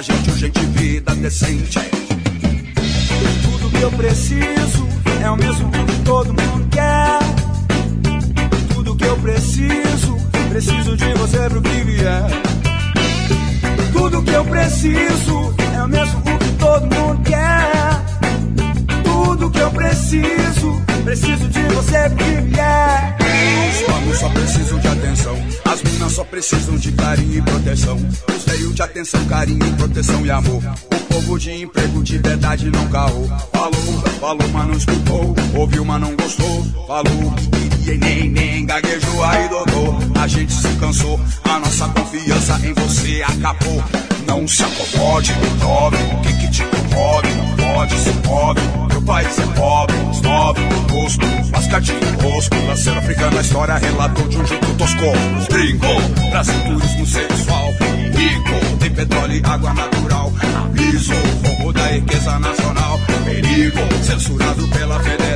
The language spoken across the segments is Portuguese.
Pra gente urgente vida decente. Tudo que eu preciso é o mesmo que todo mundo quer. Tudo que eu preciso, preciso de você pro que vier. Tudo que eu preciso é o mesmo que todo mundo quer. Tudo que eu preciso, preciso de você pro que vier. Manos só precisam de atenção. As minas só precisam de carinho e proteção. Os velhos de atenção, carinho, proteção e amor. O povo de emprego de verdade não caô. Falou, falou, mas não escutou. Ouviu, mas não gostou. Falou e nem, nem gaguejou. Aí, doutor, a gente se cansou. A nossa confiança em você acabou. Não se acomode, prove o que que te comove. Não pode ser pobre. Meu país é pobre, os nove, tosco, mascadinho rosco. Lanceiro africano, a história relatou de um jeito tosco. Gringo, Brasil, turismo sexual. Rico, tem petróleo e água natural. Aviso, roubo da riqueza nacional. Perigo, censurado pela federal.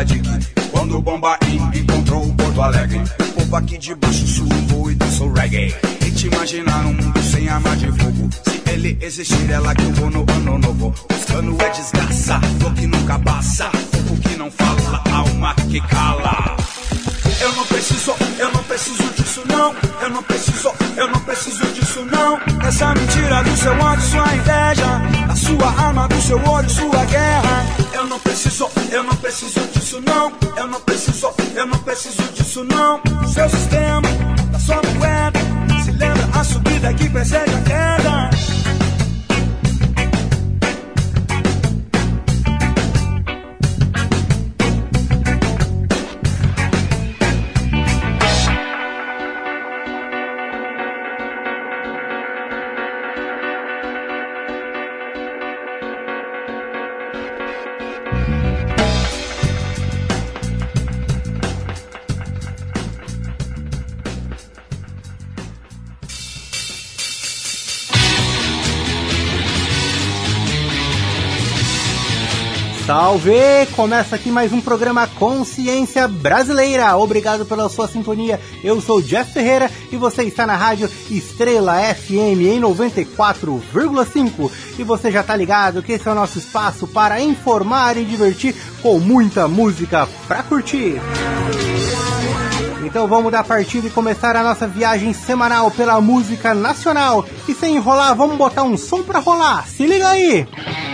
Dique. Quando Bombaim encontrou o Porto Alegre. O povo aqui de baixo suou e dançou reggae. E te imaginar um mundo sem arma de fogo. Se ele existir, é lá que eu vou no ano novo. Os cano é desgraça, flor que nunca passa. Fogo que não fala, alma que cala. Eu não preciso, eu não preciso disso não. Eu não preciso, eu não preciso disso não. Essa mentira do seu ódio, sua inveja, da sua arma, do seu olho, sua guerra. Eu não preciso, eu não preciso disso não. Eu não preciso, eu não preciso disso não. Do seu sistema, da sua moeda. Se lembra a subida que precede a queda. Salve! Começa aqui mais um programa Consciência Brasileira. Obrigado pela sua sintonia. Eu sou Jeff Ferreira e você está na rádio Estrela FM em 94,5. E você já tá ligado que esse é o nosso espaço para informar e divertir com muita música pra curtir. Então vamos dar partida e começar a nossa viagem semanal pela música nacional. E sem enrolar, vamos botar um som pra rolar. Se liga aí! Você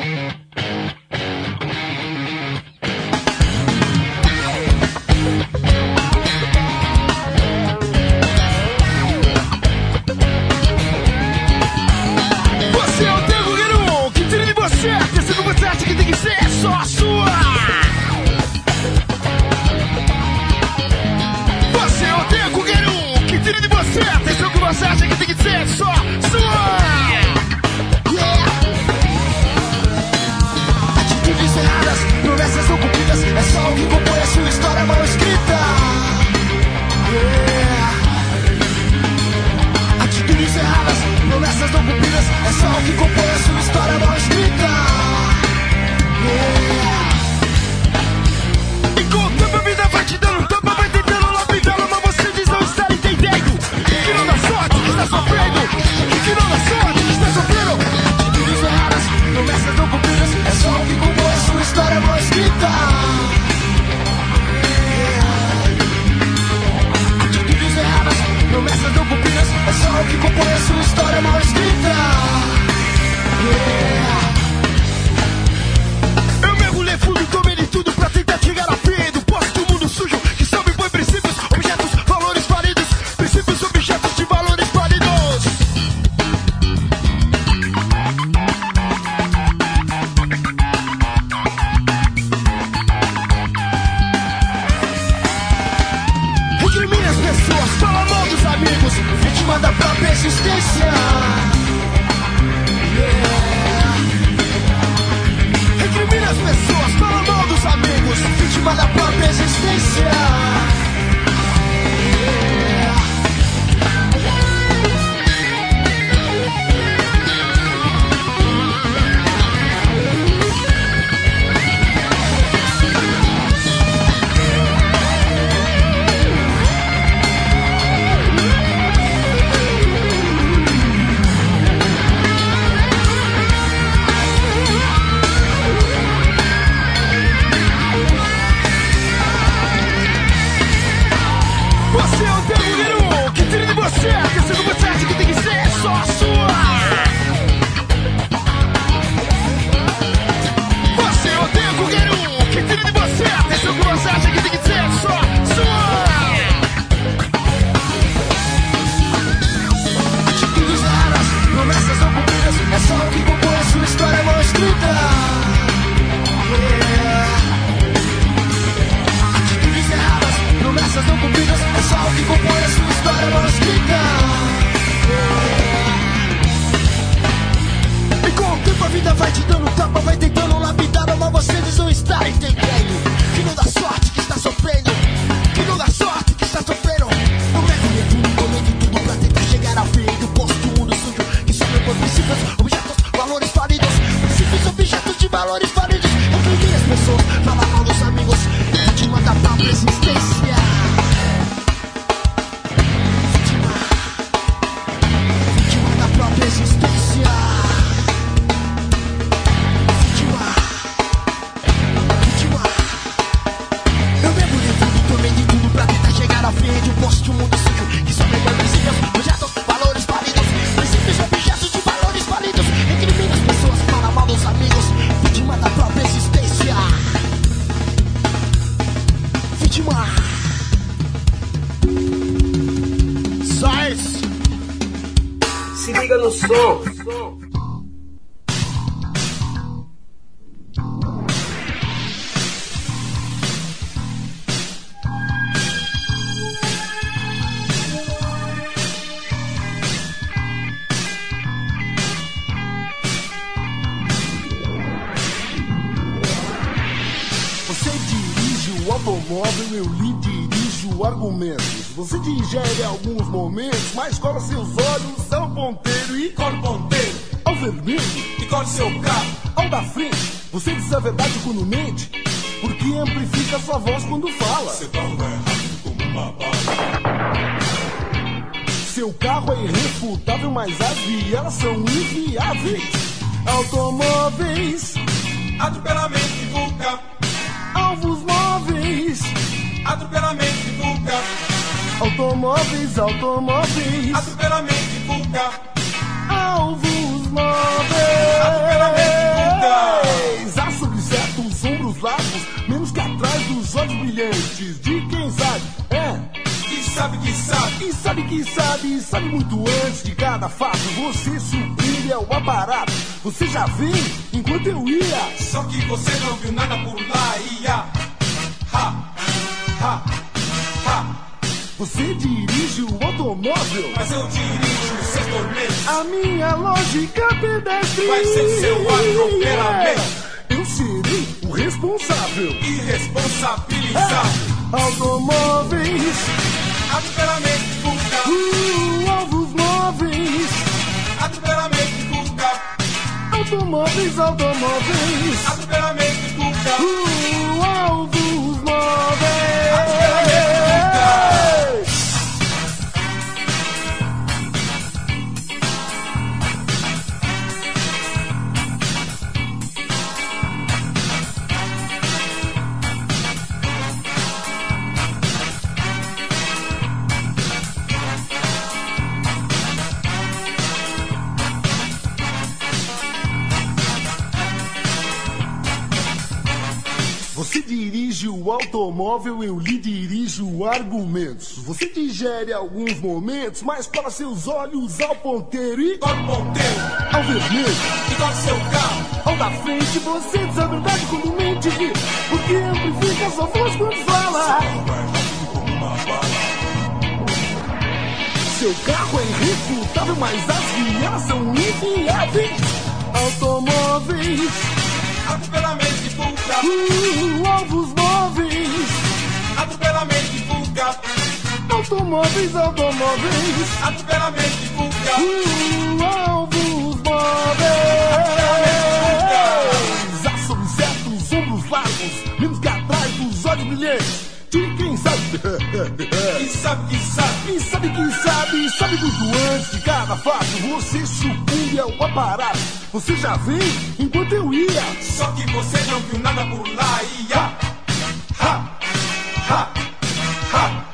Só que você não viu nada por lá. Ia, ha, ha, ha. Você dirige o automóvel, mas eu dirijo os tormento. A minha lógica pedestre vai ser seu é, atropelamento. Eu serei o responsável e responsabilizado. É. Automóveis, atropelamento, uh, ovos móveis automóveis, automóveis. Atropelamentos do carro. Uh, alvos móveis. dirijo o automóvel, eu lhe dirijo argumentos. Você digere alguns momentos, mas para seus olhos ao ponteiro e. Qual ponteiro? Ao vermelho. E qual seu carro? Ao da frente, você diz a verdade quando mente. Porque amplifica sua voz quando fala. Seu carro é irrefutável, mas as guias são inviáveis. Automóveis fuga e ovos móveis. Atropelamento e fuga. Automóveis, automóveis. Atropelamento e fuga. E ovos móveis. Aço, insetos, ombros largos, lindos que atrás dos olhos brilhantes quem sabe. Quem sabe, quem sabe. Quem sabe, quem sabe, sabe tudo antes de cada fato. Você sucumbe ao aparato. Você já vem enquanto eu ia. Só que você não viu nada por lá. Ia. Ha, ha, ha.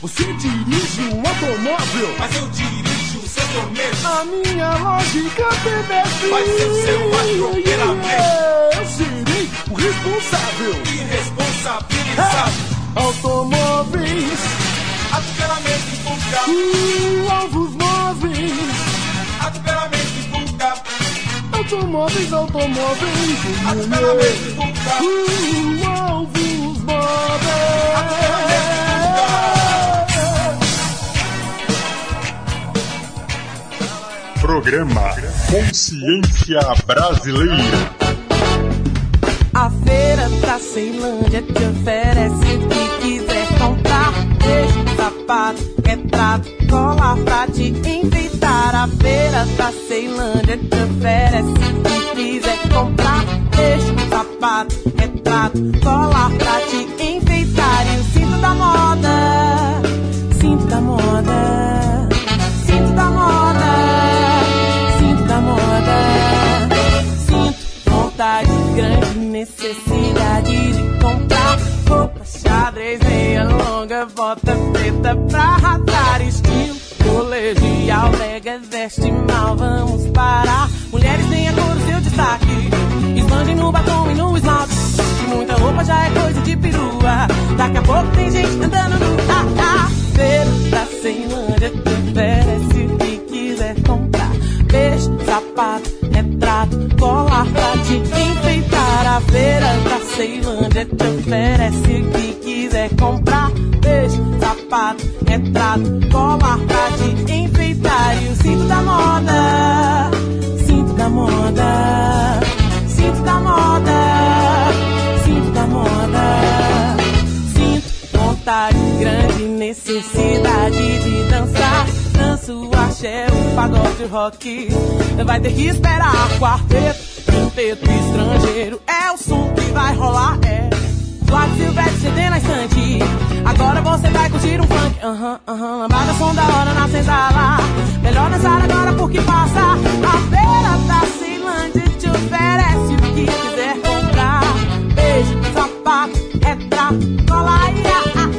Você dirige um automóvel. Mas eu dirijo o seu torneio. A minha lógica obedece. Vai ser o seu atropelamento. Eu serei o responsável. Irresponsabilizado. Automóveis, Atropelamento em fuga. uh, alvos móveis. Atropelamento em fuga. Automóveis, automóveis. Atropelamento em fuga. Uh, alvos móveis. Programa Consciência Brasileira. Feira da Ceilândia te oferece o que quiser comprar. Beijo, sapato, retrato, colar pra te enfeitar. A feira da Ceilândia te oferece o que quiser comprar. Beijo, sapato, retrato, colar pra te enfeitar. E o cinto da moda, cinto da moda, xadrez, meia longa, bota preta pra ratar estilo. Colegial, brega, veste mal, vamos parar. Mulheres têm a cor do seu destaque. Esbandem no batom e no esmalte. Que muita roupa já é coisa de perua. Daqui a pouco tem gente andando no ah, ah. Da Ceilândia te oferece sapato, retrato, colar pra te enfeitar. A feira da Ceilândia te oferece o que quiser comprar. Beijo, sapato, retrato, colar pra te enfeitar. E o cinto da moda, cinto da moda, cinto da moda, cinto da moda. Sinto vontade grande, necessidade de. Danço axé, o pagode rock. Vai ter que esperar quarteto, quinteto estrangeiro. É o som que vai rolar, é. Flávio Silvestre CD na estante. Agora você vai curtir um funk. Aham, aham, lambada, som da hora na senzala. Melhor dançar agora porque passa. A feira da Ceilândia te oferece o que quiser comprar. Beijo, sapato, retrato, cola ah, ah,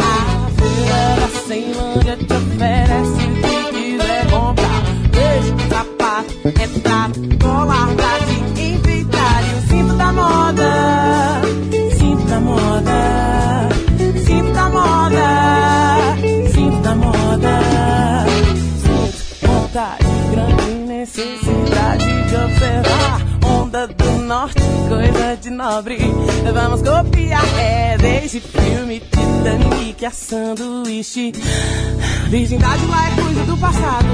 ah. A feira da Ceilândia te oferece o que coisa de nobre. Vamos copiar, é desde filme Titanic a sanduíche. Virgindade lá é coisa do passado.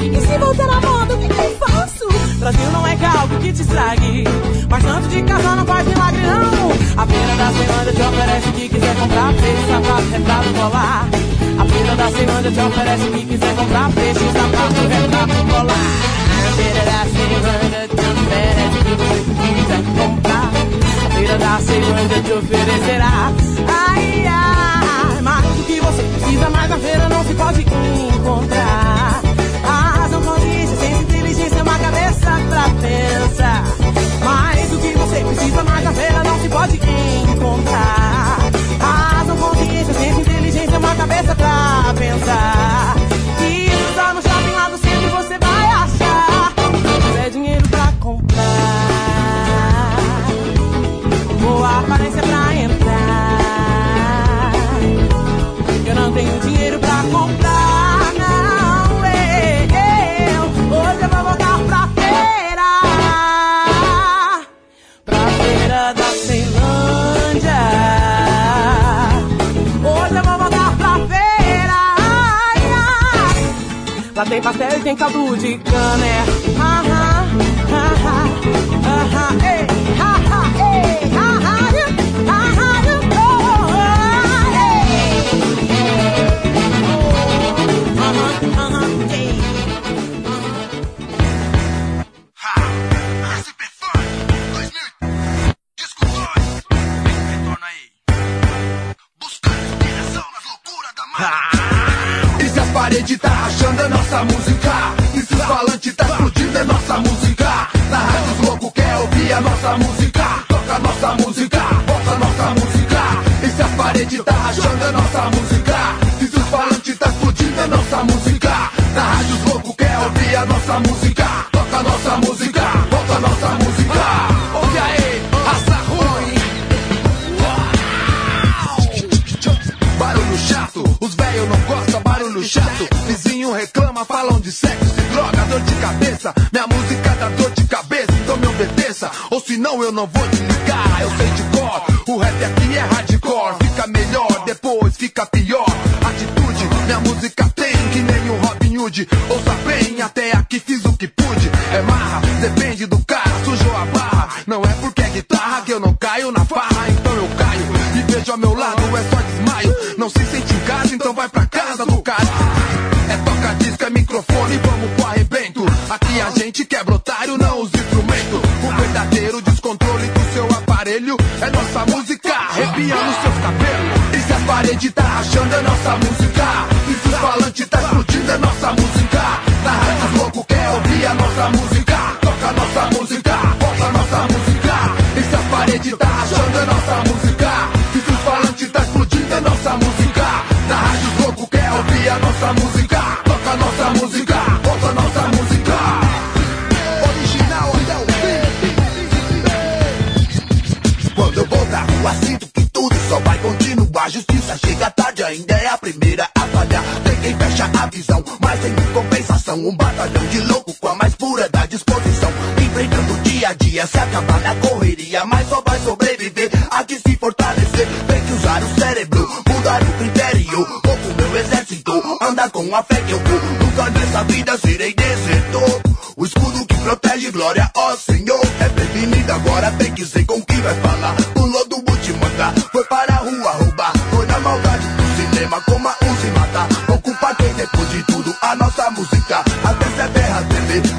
E se voltar à moda, o que, eu faço? Brasil não é algo que te estrague. Mas tanto de casar não faz milagre, não. A feira da Ceilândia te oferece o que quiser comprar. Peixe, sapato, retrato, colar. A feira da Ceilândia te oferece o que quiser comprar. Peixe, sapato, retrato, colar. A feira da Ceilândia te Da Ceilândia te oferecerá. Ai, ai, mais do que você precisa, mas na feira não se pode encontrar. Depois fica pior. Atitude, minha música tem que nem o Robin Hood. Ouça bem, até aqui fiz o que pude. É marra, depende do cara, sujou a barra. Não é porque é guitarra que eu não caio na farra, então eu caio. E vejo ao meu lado, é só desmaio. Não se sente em casa, então vai pra casa do cara. É toca disco, é microfone, vamos pro arrebento. Aqui a gente quebra otário, não os instrumentos. O verdadeiro descontrole do seu aparelho é nossa música. E paredes tá rachando, é nossa música. E os falantes tá explodindo, é nossa música. Na rádio os loucos quer ouvir a nossa música. Toca nossa música, bota nossa música. E se as paredes tá rachando, é nossa música. E os falantes tá explodindo, é nossa música. Na rádio os loucos quer ouvir a nossa música. Chega tarde, ainda é a primeira a falhar. Tem quem fecha a visão, mas tem compensação. Um batalhão de louco com a mais pura da disposição. Enfrentando dia a dia, se acabar na correria, mas só vai sobreviver a que se fortalecer. Tem que usar o cérebro, mudar o critério. Vou com meu exército, andar com a fé que eu vou. Nunca nessa vida serei desertor. O escudo que protege, glória, ó Senhor. É prevenido agora, tem que ser com quem vai falar.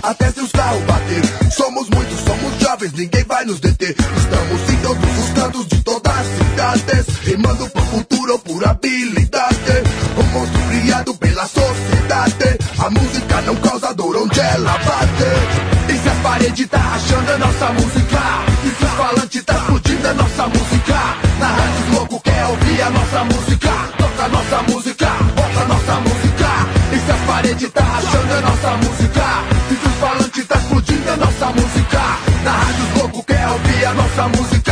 Até se os carros bater. Somos muitos, somos jovens, ninguém vai nos deter. Estamos em todos os cantos de todas as cidades. Rimando por cultura ou por habilidade. Um monstro criado pela sociedade. A música não causa dor onde ela bate. E se as paredes tá rachando é nossa música. E se os falantes tá explodindo é nossa música. Na rádio os loucos quer ouvir a nossa música. Toca nossa música, bota nossa música. E se as paredes tá rachando é nossa música. E falantes tá explodindo é nossa música. Na rádio os loucos quer ouvir a nossa música.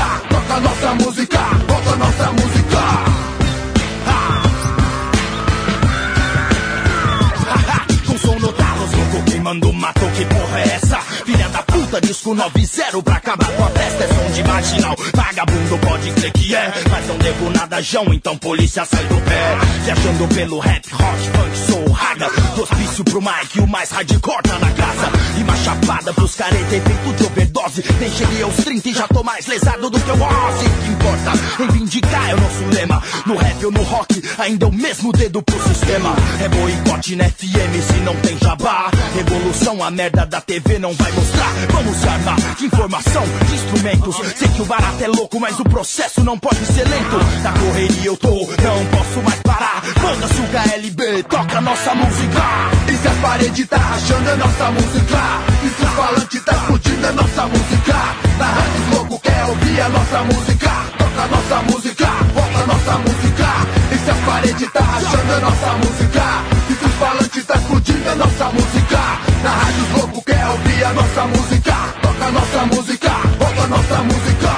Disco 90 pra acabar com a festa, é som de marginal. Vagabundo pode crer que é, mas não devo nada, João, então polícia sai do pé. Viajando pelo rap, rock, funk, soul, raga. Do hospício pro Mike, o mais hardcore tá na casa. E uma chapada pros careta, efeito de overdose. Cheguei aos 30 e já tô mais lesado do que o Ozzy. Que importa, reivindicar é o nosso lema. No rap ou no rock, ainda é o mesmo dedo pro sistema. É boicote na FM se não tem jabá. Revolução, a merda da TV não vai mostrar. Vamos se armar de informação, de instrumentos. Sei que o barato é louco, mas o processo não pode ser lento. Na correria eu tô, não posso mais parar. Foda-se o KLB, toca nossa música. E se as paredes tá rachando é nossa música. E se os falantes tá explodindo é nossa música. Na rádio os loucos quer ouvir a nossa música. Toca nossa música, bota nossa música. E se as paredes tá rachando é nossa música. E se os falantes tá explodindo é nossa música. Na rádio os loucos quer ouvir a nossa música. Toca nossa música, bota nossa música.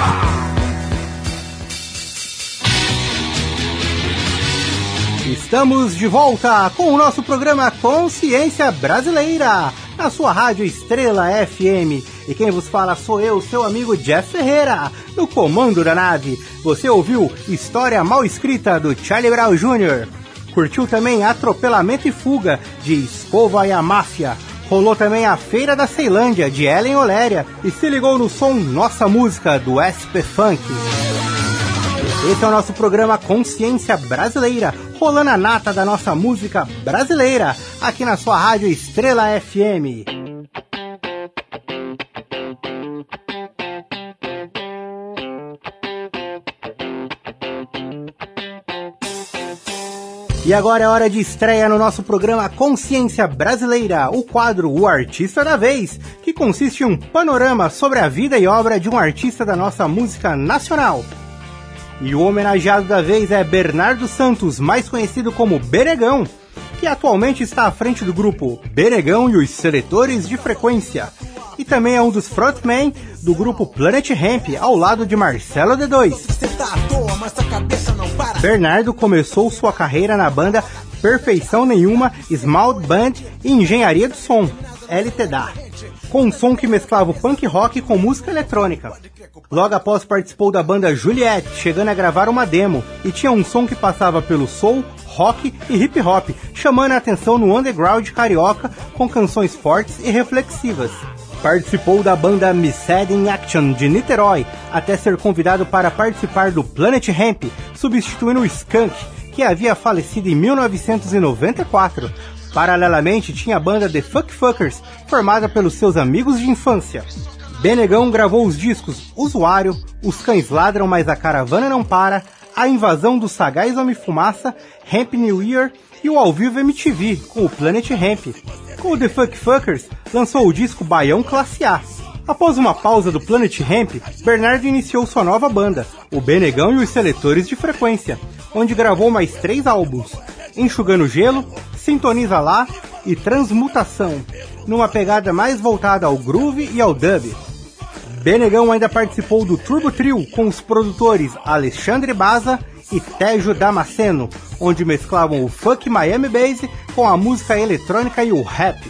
Estamos de volta com o nosso programa Consciência Brasileira, na sua rádio Estrela FM. E quem vos fala sou eu, seu amigo Jeff Ferreira, no comando da nave. Você ouviu História Mal Escrita do Charlie Brown Jr. Curtiu também Atropelamento e Fuga de Escova e a Máfia. Rolou também a Feira da Ceilândia de Ellen Oléria e se ligou no som Nossa Música do SP Funk. Esse é o nosso programa Consciência Brasileira, rolando a nata da nossa música brasileira, aqui na sua rádio Estrela FM. E agora é hora de estreia no nosso programa Consciência Brasileira, o quadro O Artista da Vez, que consiste em um panorama sobre a vida e obra de um artista da nossa música nacional. E o homenageado da vez é Bernardo Santos, mais conhecido como Benegão, que atualmente está à frente do grupo Benegão e os Seletores de Frequência. E também é um dos frontmen do grupo Planet Ramp, ao lado de Marcelo D2. Bernardo começou sua carreira na banda Perfeição Nenhuma Small Band e Engenharia do Som, LTDA, com um som que mesclava o punk rock com música eletrônica. Logo após participou da banda Juliette, chegando a gravar uma demo, e tinha um som que passava pelo soul, rock e hip hop, chamando a atenção no underground carioca com canções fortes e reflexivas. Participou da banda Missed in Action de Niterói, até ser convidado para participar do Planet Ramp, substituindo o Skunk, que havia falecido em 1994. Paralelamente, tinha a banda The Fuck Fuckers, formada pelos seus amigos de infância. Benegão gravou os discos Usuário, Os Cães Ladram, mas a Caravana Não Para, A Invasão dos Sagais Homem Fumaça, Ramp New Year e o Ao Vivo MTV, com o Planet Ramp. Com o The Fuck Fuckers, lançou o disco Baião Classe A. Após uma pausa do Planet Ramp, Bernardo iniciou sua nova banda, o Benegão e os Seletores de Frequência, onde gravou mais três álbuns, Enxugando Gelo, Sintoniza Lá e Transmutação, numa pegada mais voltada ao groove e ao dub. Benegão ainda participou do Turbo Trio com os produtores Alexandre Baza e Tejo Damasceno, onde mesclavam o funk Miami Bass com a música eletrônica e o rap.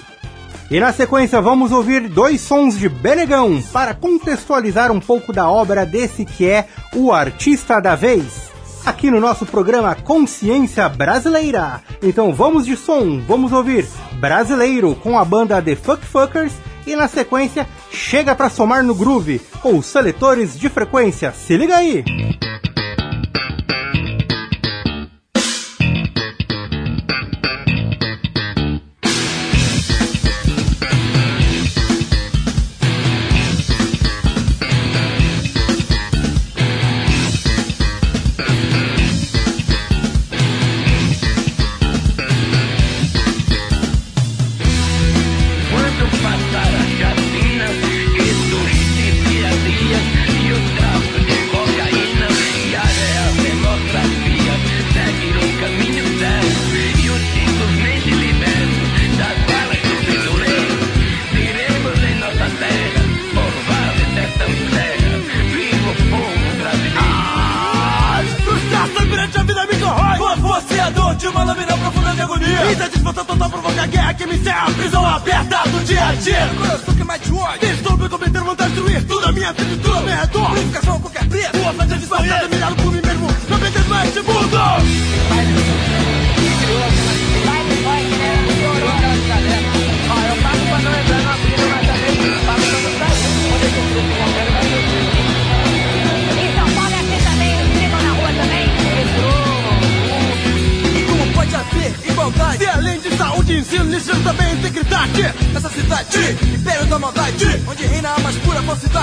E na sequência vamos ouvir dois sons de Benegão para contextualizar um pouco da obra desse que é o artista da vez. Aqui no nosso programa Consciência Brasileira. Então vamos de som, vamos ouvir Brasileiro com a banda The Fuck Fuckers e na sequência chega para somar no groove com os seletores de frequência. Se liga aí!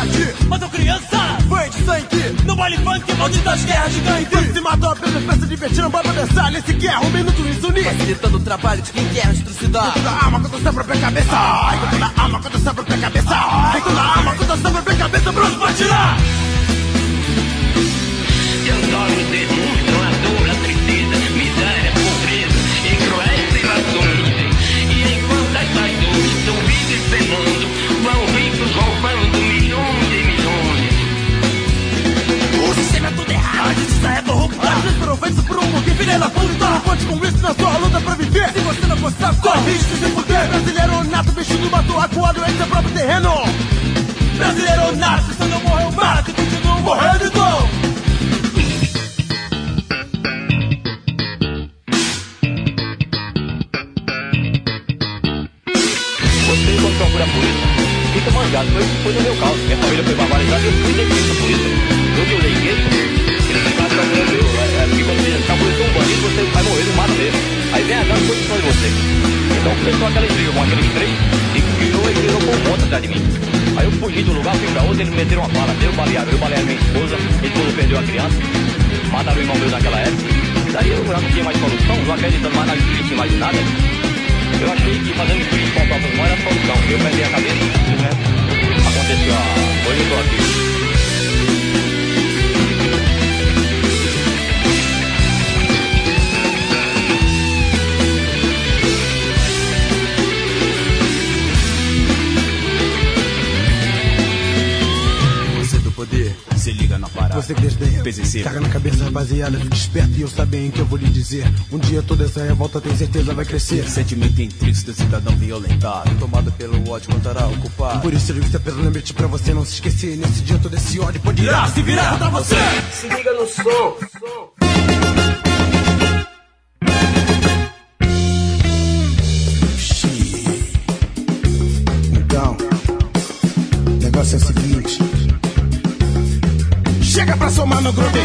Falsidade Matou criança, banho de sangue No baile funk, malditas guerras gigantes Se matou apenas pra se divertir, não vai pensar Nesse guerra, um minuto isso unir Facilitando o trabalho de quem quer atrocidade Toda alma contra sua própria cabeça Ai, toda alma contra sua própria cabeça Ai, toda alma contra sua própria cabeça Pronto pra tirar Seus olhos demonstram a dor, a tristeza, miséria, pobreza e cruéis privações. E enquanto essas dores são vidas penando, vão errado, a justiça é corrupta Vocês foram feitos por um pouquinho, filha da puta Então conte com isso na sua luta pra viver Se você não gostar, corre risco de fuder Brasileiro nato, vestido mato, acuado em seu próprio terreno Brasileiro nato, se não morreu, mata E continua morrendo então procura polícia, fica manjado. Foi, foi no meu caso. Minha família foi barbarizada e eu fui demitido da polícia. Eu violei isso, eu. É, é, porque você caburizou um bandido, você vai morrer, não mata mesmo. Aí vem a em cima de você. Então começou aquela intriga com aqueles três e virou e virou por um atrás de mim. Aí eu fugi do lugar, fui pra outro, eles me meteram uma bala. Eu balearam, eu balearam minha esposa, minha esposa perdeu a criança, mataram o irmão meu naquela época. Daí eu não tinha mais solução, não acreditando mais na justiça e mais nada. Eu achei que fazendo juiz com próprias mãos era a solução. Eu perdi a cabeça, né? Aconteceu a coisa, eu tô aqui. Você que desdenha, PCC. caga na cabeça rapaziada, fica esperto e eu sabem que eu vou lhe dizer. Um dia toda essa revolta tem certeza vai crescer. Sentimento intrínseco do cidadão violentado. Tomado pelo ódio, contará o culpado. Por isso eu digo que tá pelo lembrete pra você não se esquecer. Nesse dia todo esse ódio pode irá se virar contra você. Se liga no som. Pra somar no groove.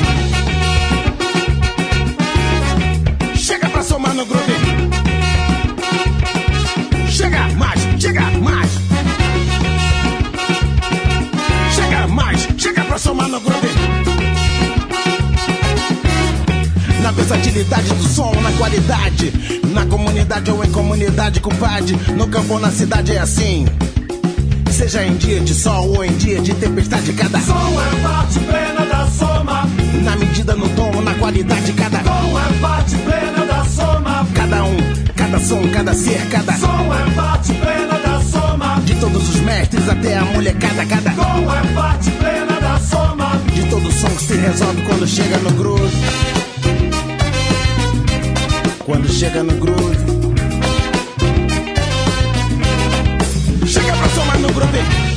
Chega pra somar no groove. Chega mais, chega mais. Chega mais, chega pra somar no groove. Na versatilidade do som, na qualidade. Na comunidade ou em comunidade, compadre. No campo ou na cidade é assim. Seja em dia de sol ou em dia de tempestade, cada som é parte plena. Na medida, no tom, na qualidade, cada som é parte plena da soma. Cada um, cada som, cada ser, cada som é parte plena da soma. De todos os mestres até a molecada, cada som é parte plena da soma. De todo som que se resolve quando chega no groove. Quando chega no groove. Chega pra somar no groove.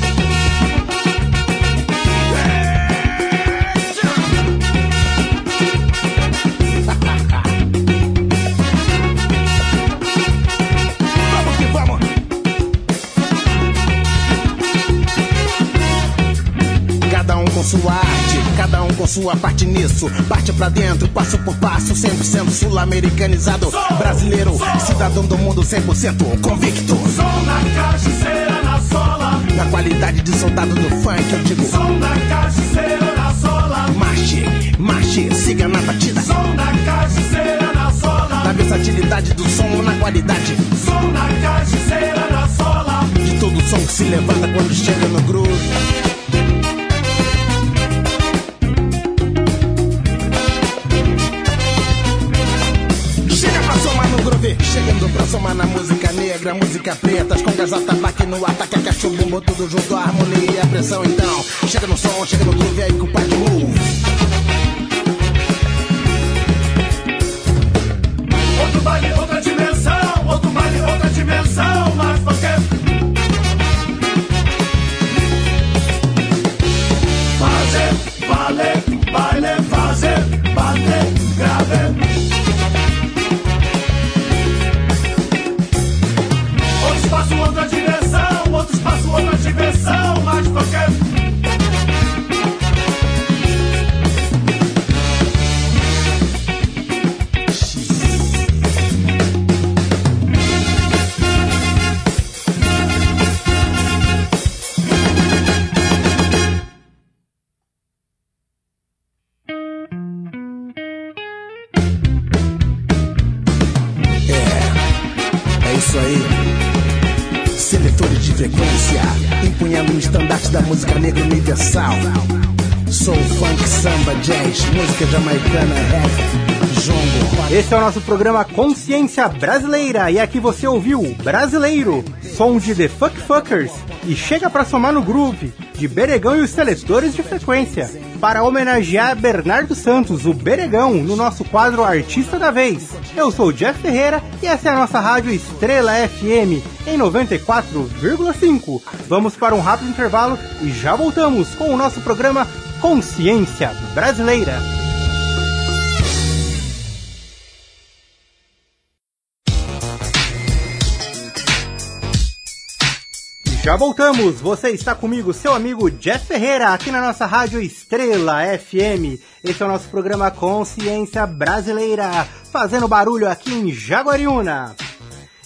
Sua arte, cada um com sua parte nisso. Parte pra dentro, passo por passo, 100% sul-americanizado. Brasileiro, cidadão do mundo 100% convicto. Som na cachaceira na sola. Na qualidade de soldado do funk, eu digo. Som na cachaceira na sola. Marche, marche, siga na batida. Som na cachaceira na sola. Na versatilidade do som, na qualidade. Som na cachaceira na sola. De todo som que se levanta quando chega no groove. Somar na música negra, música preta, as congas atabaque no ataque, a cachumbo, tudo junto, a harmonia e a pressão. Então, chega no som, chega no groove, aí compadre, move. Outro baile, outra música jamaicana, rap, jongo. Esse é o nosso programa Consciência Brasileira e aqui você ouviu Brasileiro, som de The Fuck Fuckers e Chega Pra Somar no Groove, de Beregão e os Seletores de Frequência, para homenagear Bernardo Santos, o Beregão, no nosso quadro Artista da Vez. Eu sou o Jeff Ferreira e essa é a nossa rádio Estrela FM em 94,5. Vamos para um rápido intervalo e já voltamos com o nosso programa Consciência Brasileira. Já voltamos, você está comigo, seu amigo Jeff Ferreira, aqui na nossa rádio Estrela FM. Esse é o nosso programa Consciência Brasileira, fazendo barulho aqui em Jaguariúna.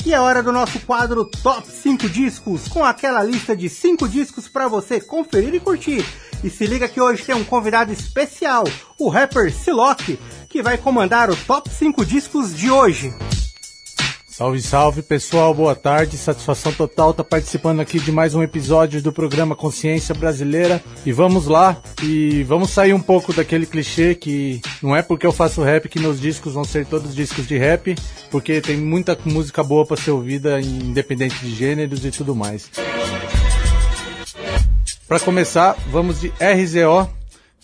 E é hora do nosso quadro Top 5 Discos, com aquela lista de 5 discos para você conferir e curtir. E se liga que hoje tem um convidado especial, o rapper Silock, que que vai comandar o Top 5 Discos de hoje. Salve, salve pessoal, boa tarde. Satisfação total estar tá participando aqui de mais um episódio do programa Consciência Brasileira. E vamos lá, e vamos sair um pouco daquele clichê que não é porque eu faço rap que meus discos vão ser todos discos de rap, porque tem muita música boa para ser ouvida, independente de gêneros e tudo mais. Para começar, vamos de RZO.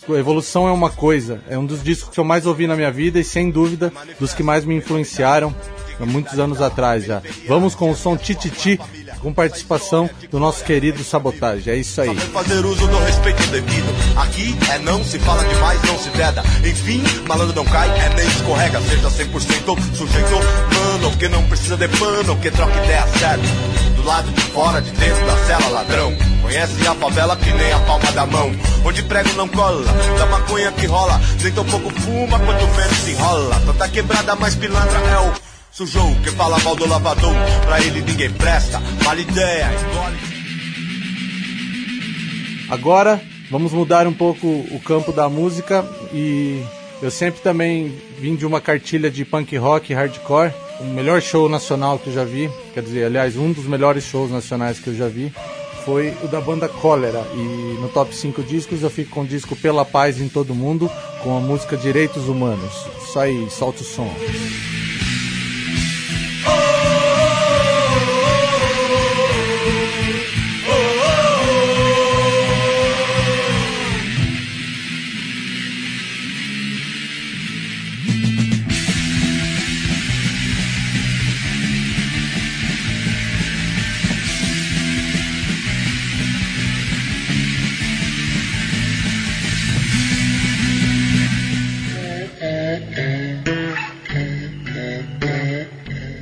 Evolução é uma coisa, é um dos discos que eu mais ouvi na minha vida e sem dúvida dos que mais me influenciaram há muitos anos atrás já. Vamos com o som Tititi, com participação do nosso querido Sabotagem. É isso aí. Fazer uso do respeito devido. Aqui é não, se fala demais, não se veda. Enfim, malandro não cai, é nem escorrega. Seja 100% sujeito, mano, que não precisa de pano, que troca ideia certa. Do lado de fora, de dentro da cela, ladrão. Conhece a favela que nem a palma da mão. Onde prego não cola, da maconha que rola. Nem tão pouco fuma, quanto menos se enrola. Tanta quebrada, mais pilantra é o Sujou, que fala mal do lavador, pra ele ninguém presta, mal ideia. Agora vamos mudar um pouco o campo da música e eu sempre também vim de uma cartilha de punk rock hardcore, o melhor show nacional que eu já vi, quer dizer, aliás, um dos melhores shows nacionais que eu já vi foi o da banda Cólera. E no top 5 discos eu fico com o disco Pela Paz em Todo Mundo, com a música Direitos Humanos. Isso aí, solta o som.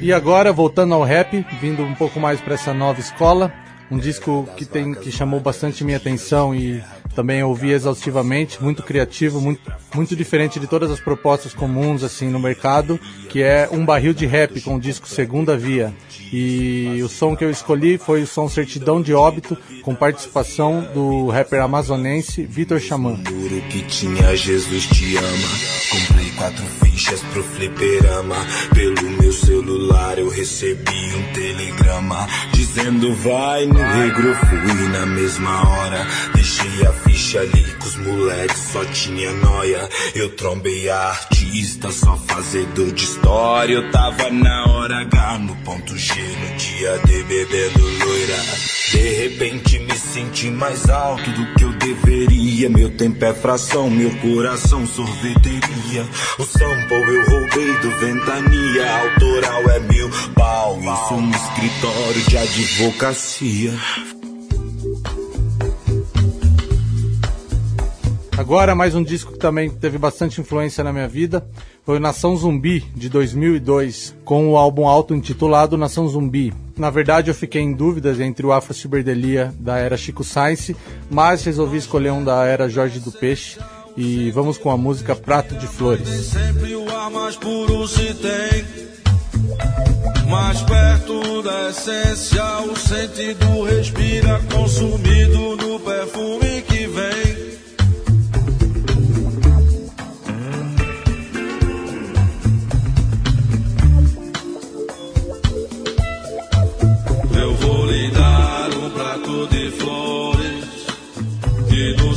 E agora, voltando ao rap, vindo um pouco mais para essa nova escola, um disco que tem que chamou bastante minha atenção e também ouvi exaustivamente, muito criativo, muito, muito diferente de todas as propostas comuns assim no mercado, que é um barril de rap com o disco Segunda Via. E o som que eu escolhi foi o som Certidão de Óbito, com participação do rapper amazonense Vitor Xamã. que tinha Jesus te ama. Comprei quatro fichas pro fliperama. Pelo meu celular eu recebi um telegrama dizendo vai no regro. Fui na mesma hora, deixei a ficha ali com os moleques, só tinha noia. Eu trombei a artista, só fazedor de história. Eu tava na hora H, no ponto G, no dia D, bebendo loira. De repente me senti mais alto do que eu deveria. Meu tempo é fração, meu coração sorveteria. O sample eu roubei do Ventania, autoral é mil pau. Isso no escritório de advocacia. Agora, mais um disco que também teve bastante influência na minha vida foi Nação Zumbi, de 2002, com o álbum auto-intitulado Nação Zumbi. Na verdade, eu fiquei em dúvidas entre o Afro Ciberdelia da era Chico Science, mas resolvi escolher um da era Jorge do Peixe. E vamos com a música Prato de Flores. Sempre o ar mais puro se tem. Mais perto da essência, o sentido respira, consumido no perfume que vem.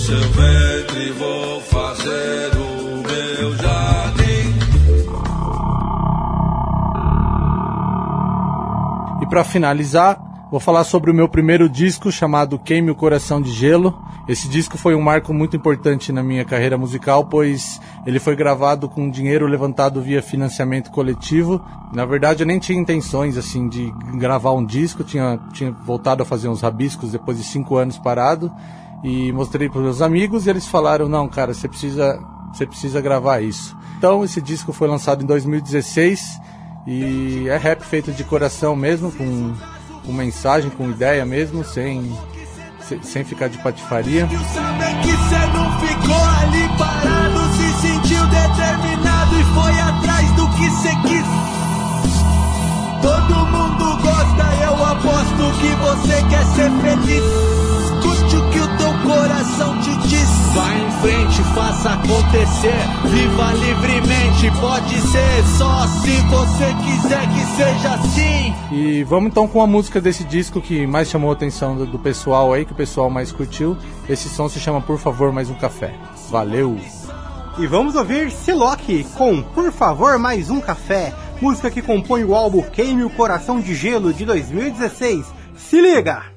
Seu ventre vou fazer o meu jardim. E para finalizar, vou falar sobre o meu primeiro disco chamado Queime o Coração de Gelo. Esse disco foi um marco muito importante na minha carreira musical, pois ele foi gravado com dinheiro levantado via financiamento coletivo. Na verdade, eu nem tinha intenções assim de gravar um disco, tinha, tinha voltado a fazer uns rabiscos depois de cinco anos parado e mostrei para meus amigos e eles falaram: não, cara, você precisa, você precisa gravar isso. Então, esse disco foi lançado em 2016 e é rap feito de coração mesmo, com, com mensagem, com ideia mesmo, sem, sem, ficar de patifaria. Todo mundo gosta, eu aposto que você quer ser feliz. Frente, faça acontecer. Viva livremente, pode ser só se você quiser que seja assim. E vamos então com a música desse disco que mais chamou a atenção do, do pessoal aí, que o pessoal mais curtiu. Esse som se chama Por Favor Mais Um Café. Valeu! E vamos ouvir Silock com Por Favor Mais Um Café, música que compõe o álbum Queime o Coração de Gelo de 2016. Se liga!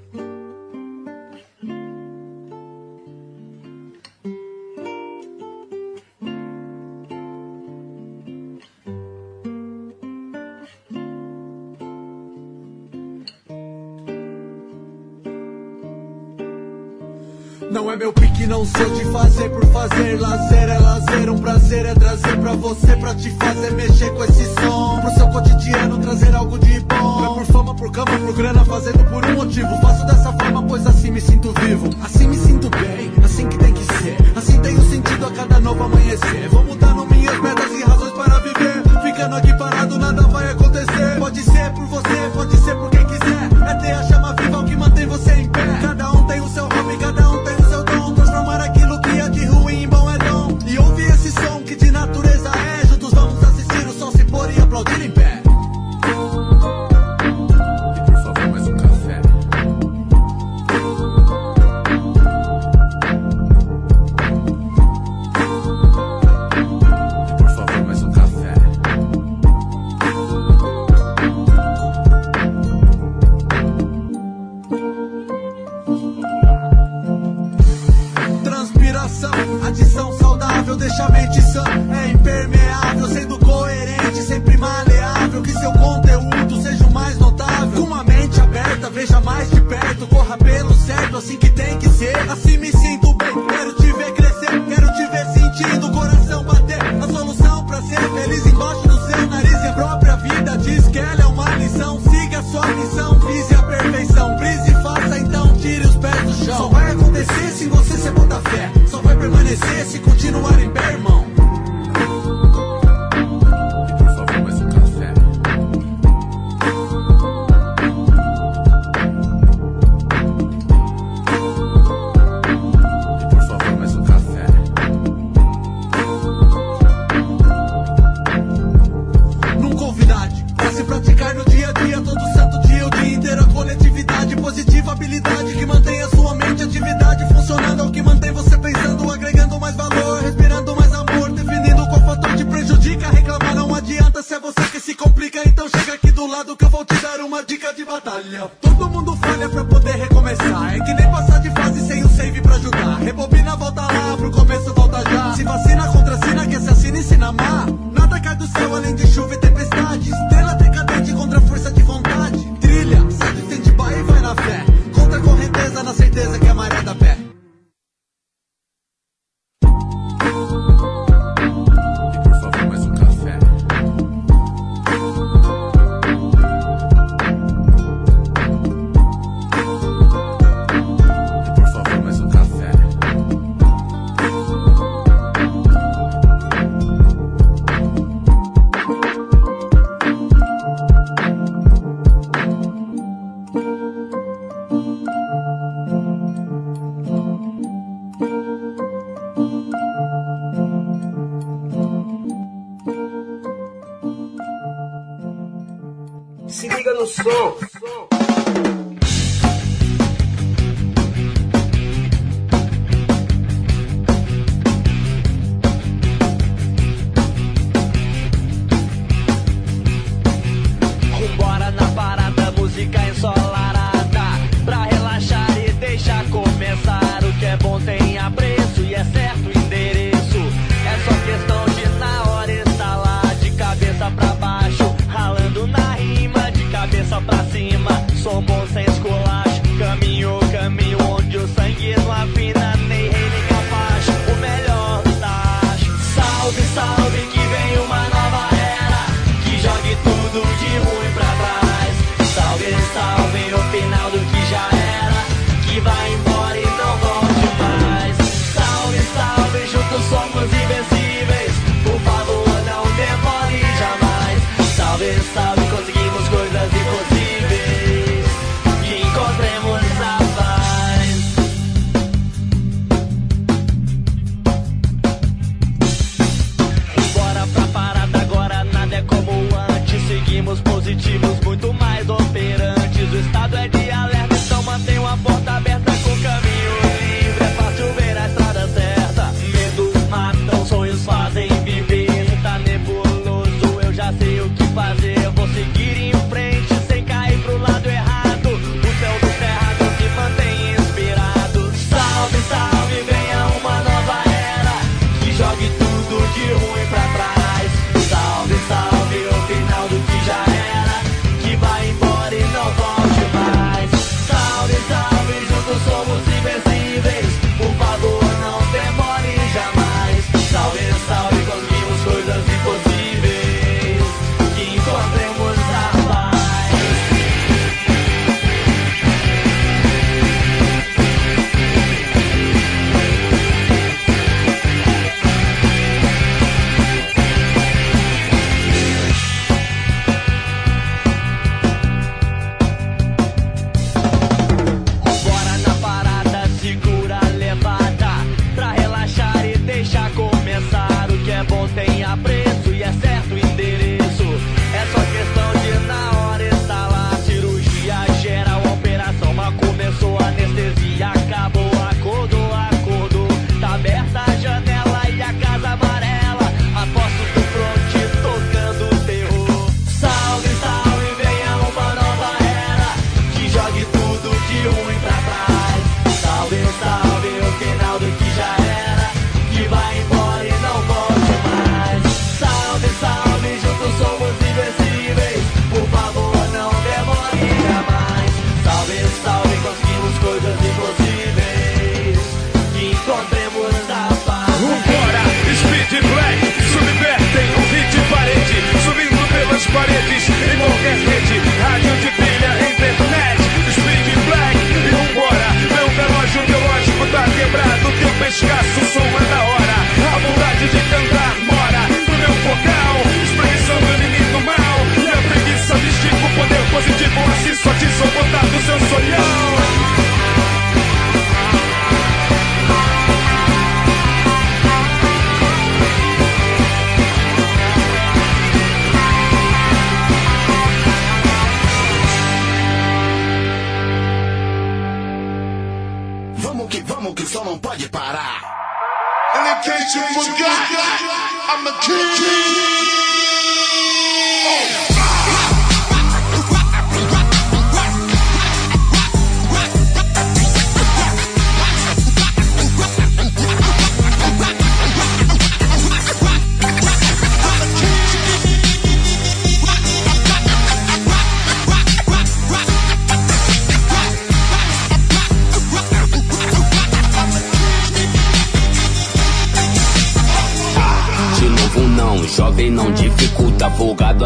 Sou de fazer por fazer. Lazer é lazer, um prazer é trazer pra você, pra te fazer mexer com esse som. Pro seu cotidiano trazer algo de bom. Não é por fama, por cama, por grana, fazendo por um motivo. Faço dessa forma, pois assim me sinto vivo. Assim me sinto bem, assim que tem que ser. Assim tenho sentido a cada novo amanhecer. Vou mudando minhas metas e razões para viver. Ficando aqui parado, nada vai acontecer. Pode ser por você, pode ser por quem quiser. É ter a chama viva o que mantém você em pé. Cada um tem o seu Transpiração, adição saudável, deixa a mente sã. É impermeável, sendo coerente, sempre maleável. Que seu conteúdo seja o mais notável. Com a mente aberta, veja mais de perto. Corra pelo certo, assim que tem que ser. Assim me sinto bem, quero te ver crescer. Quero te ver sentindo o coração bater. A solução pra ser feliz embaixo do seu nariz. E a própria vida diz que ela é permanecer se continuar em pé,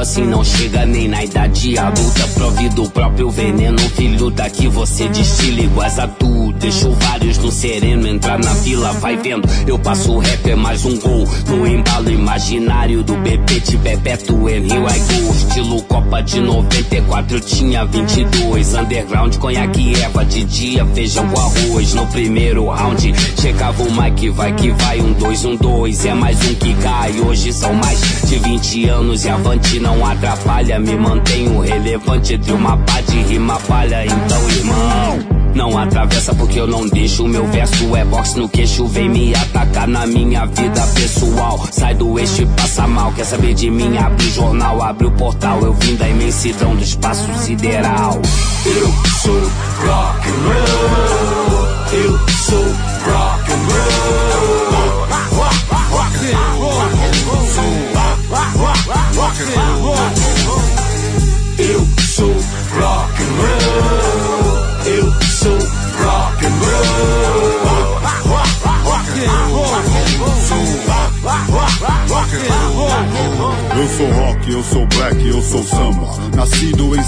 assim não chega nem na idade adulta. Prove do próprio veneno, filho daqui você destila iguais a tu Deixou vários no sereno, entrar na fila, vai vendo. Eu passo o rap, é mais um gol. No embalo imaginário do de Bebeto em Rio I go Estilo Copa de 94, eu tinha 22 Underground, conhaque erva de dia, feijão com arroz. No primeiro round, chegava o Mike, vai que vai Um dois, um dois, é mais um que cai Hoje são mais de 20 anos. E avante não atrapalha Me mantenho relevante. Entre uma pá de rima palha Então irmão não atravessa porque eu não deixo. Meu verso é box no queixo. Vem me atacar na minha vida pessoal. Sai do eixo e passa mal. Quer saber de mim? Abre o jornal, abre o portal. Eu vim da imensidão do espaço sideral. Eu sou rock and roll. Eu sou rock and roll.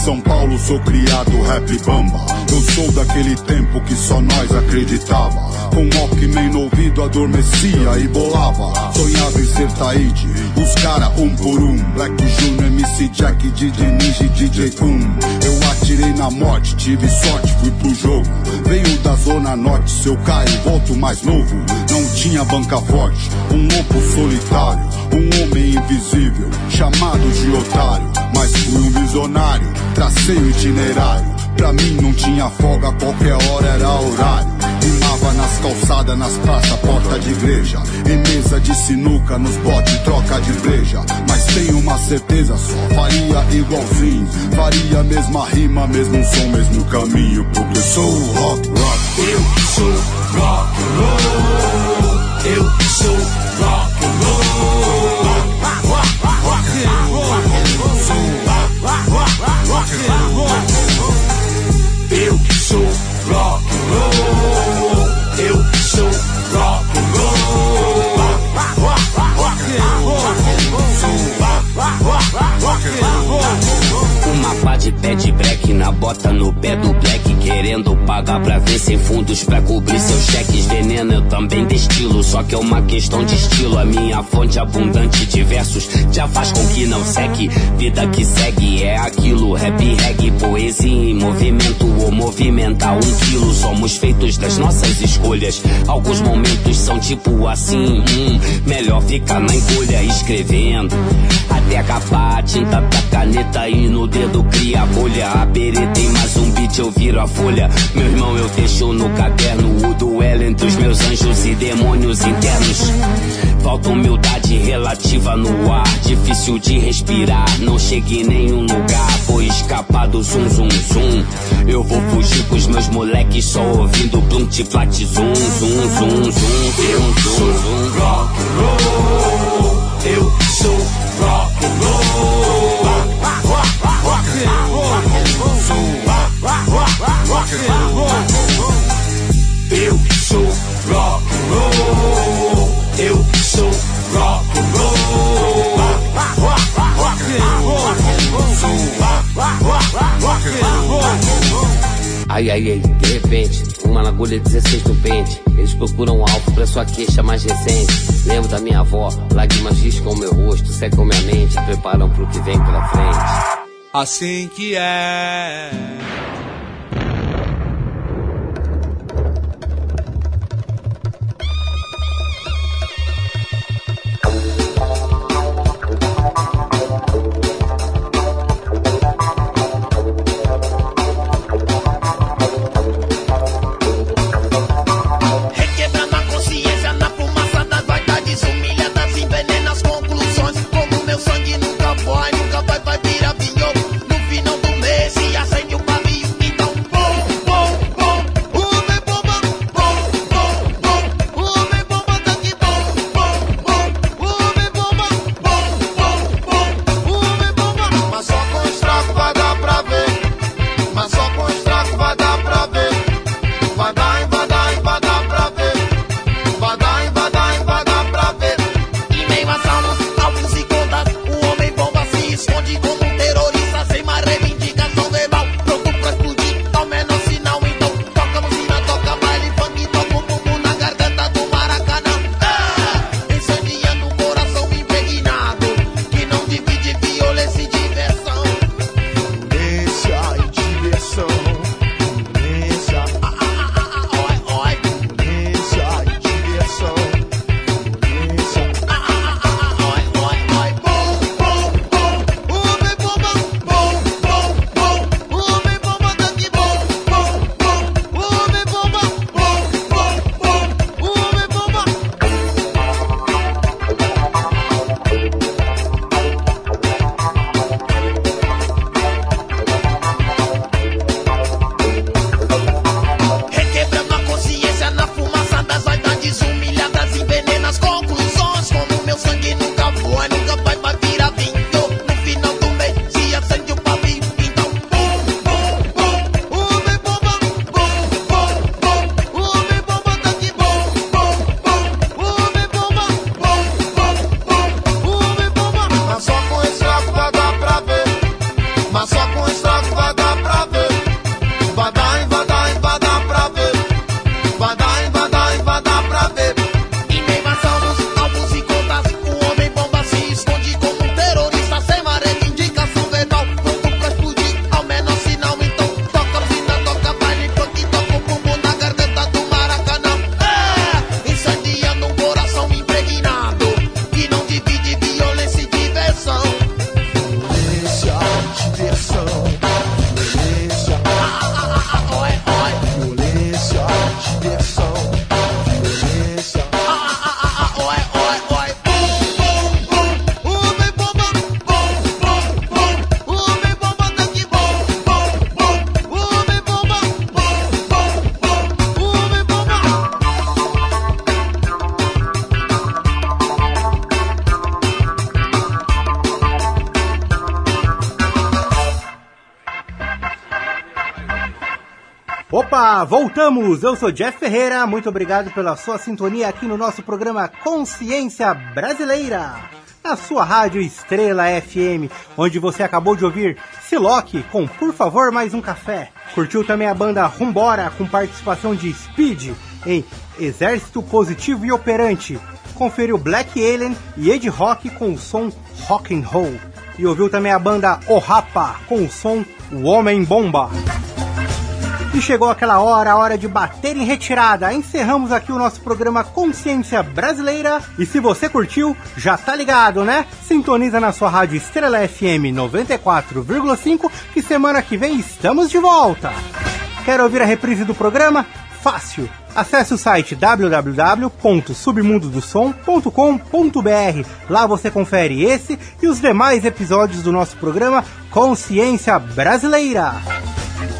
São Paulo, sou criado rap bamba. Eu sou daquele tempo que só nós acreditava. Com Walkman no ouvido adormecia e bolava. Sonhava em ser Taíde, os cara um por um. Black Junior, MC Jack, DJ Ninja DJ Boom. Eu atirei na morte, tive sorte, fui pro jogo. Veio da zona norte, se eu caio, volto mais novo. Não tinha banca forte, um lobo solitário, um homem invisível, chamado de otário. Mas fui um visionário, tracei o itinerário. Pra mim não tinha folga, qualquer hora era horário. Rimava nas calçadas, nas praças, porta de igreja. Em mesa de sinuca, nos botes, troca de breja. Mas tenho uma certeza só, faria igualzinho. Faria mesma rima, mesmo som, mesmo caminho. Porque eu sou rock, rock. Eu sou rock roll. Eu sou rock roll. Rock and na bota no pé do black Querendo pagar pra ver sem fundos pra cobrir seus cheques. Veneno eu também destilo, só que é uma questão de estilo. A minha fonte abundante de versos já faz com que não seque Vida que segue é aquilo, rap, reggae, poesia em movimento movimentar. Um quilo, somos feitos das nossas escolhas. Alguns momentos são tipo assim, hum, melhor ficar na encolha escrevendo. Até acabar, tinta da caneta e no dedo cria bolha. A tem mais um beat, eu viro a folha. Meu irmão, eu deixo no caderno o duelo entre os meus anjos e demônios internos. Falta humildade relativa no ar, difícil de respirar. Não cheguei em nenhum lugar, vou escapar do zum zum zum. Eu vou fugir com os meus moleques só ouvindo blunt flat zum zum zum zum Eu sou rock and roll. Eu sou rock and roll. Rock and roll. Eu sou rock and roll. Eu sou rock and roll. Rock and roll. Rock and roll. Ai, ai, ai, de repente, uma agulha 16 no pente. Eles procuram um alvo pra sua queixa mais recente. Lembro da minha avó, lágrimas riscam meu rosto, secam minha mente, preparam pro que vem pela frente. Assim que é. Voltamos! Eu sou Jeff Ferreira, muito obrigado pela sua sintonia aqui no nosso programa Consciência Brasileira, na sua rádio Estrela FM, onde você acabou de ouvir Silock com Por Favor Mais Um Café. Curtiu também a banda Rumbora com participação de Speed em Exército Positivo e Operante. Conferiu Black Alien e Ed Rock com o som Rock and Roll. E ouviu também a banda O Rapa com o som O Homem Bomba. E chegou aquela hora, a hora de bater em retirada. Encerramos aqui o nosso programa Consciência Brasileira. E se você curtiu, já tá ligado, né? Sintoniza na sua rádio Estrela FM 94,5 que semana que vem estamos de volta. Quer ouvir a reprise do programa? Fácil. Acesse o site www.submundodosom.com.br. Lá você confere esse e os demais episódios do nosso programa Consciência Brasileira.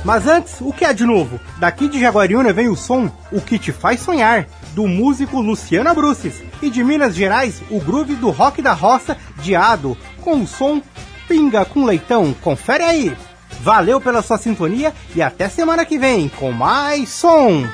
Mas antes, o que é de novo? Daqui de Jaguariúna vem o som O Que Te Faz Sonhar, do músico Luciano Abruces. E de Minas Gerais, o groove do rock da roça, Diado, com o som Pinga com Leitão. Confere aí! Valeu pela sua sintonia e até semana que vem com mais som!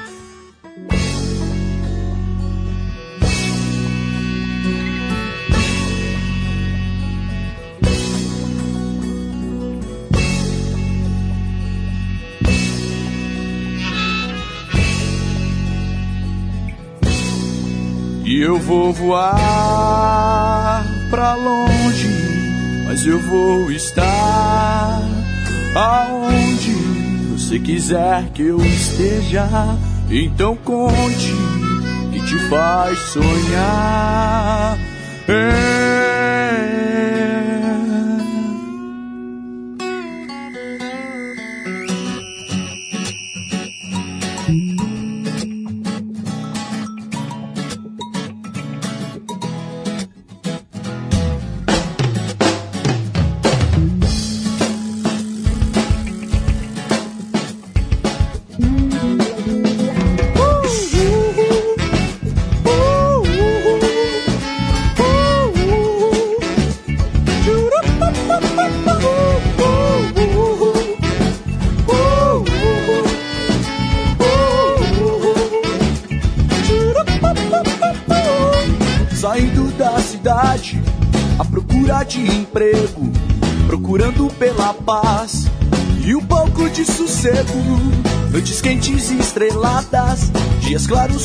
Eu vou voar pra longe, mas eu vou estar aonde você quiser que eu esteja. Então conte que te faz sonhar. É.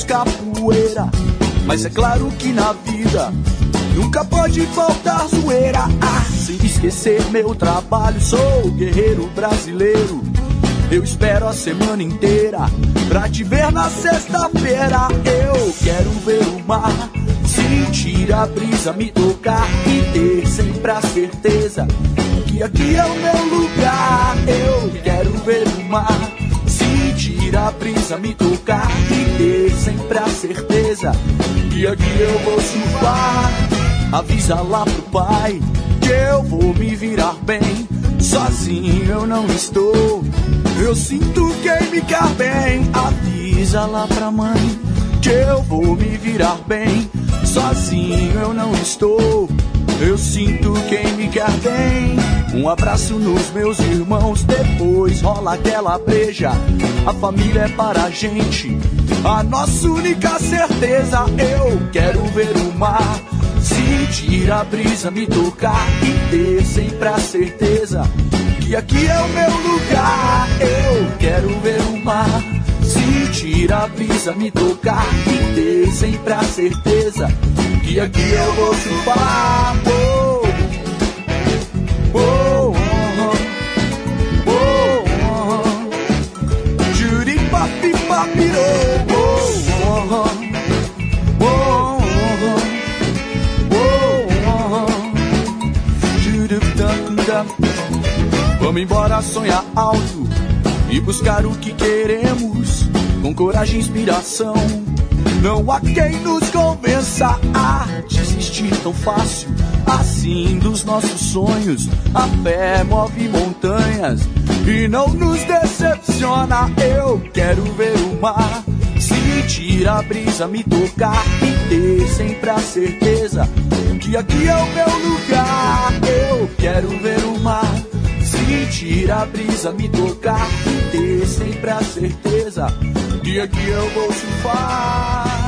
capoeira. Mas é claro que na vida nunca pode faltar zoeira. Ah, sem esquecer meu trabalho, sou guerreiro brasileiro. Eu espero a semana inteira pra te ver na sexta-feira. Eu quero ver o mar, sentir a brisa me tocar e ter sempre a certeza que aqui é o meu lugar. Eu quero ver o mar, sentir a brisa me tocar e ter sempre a certeza que aqui eu vou surfar. Avisa lá pro pai que eu vou me virar bem. Sozinho eu não estou. Eu sinto quem me quer bem. Avisa lá pra mãe que eu vou me virar bem. Sozinho eu não estou. Eu sinto quem me quer bem. Um abraço nos meus irmãos, depois rola aquela breja. A família é para a gente, a nossa única certeza. Eu quero ver o mar, sentir a brisa me tocar e ter sempre a certeza que aqui é o meu lugar. Eu quero ver o mar, sentir a brisa me tocar e ter sempre a certeza que aqui eu vou surfar. Oh, oh, oh, oh, oh. Oh, oh, oh, oh, oh, oh. Vamos embora sonhar alto e buscar o que queremos com coragem e inspiração. Não há quem nos convença a desistir tão fácil assim dos nossos sonhos. A fé move montanhas e não nos decepciona. Eu quero ver o mar, sentir a brisa me tocar e ter sempre a certeza que aqui é o meu lugar. Eu quero ver o mar sentir a brisa me tocar e ter sempre a certeza dia que eu vou surfar.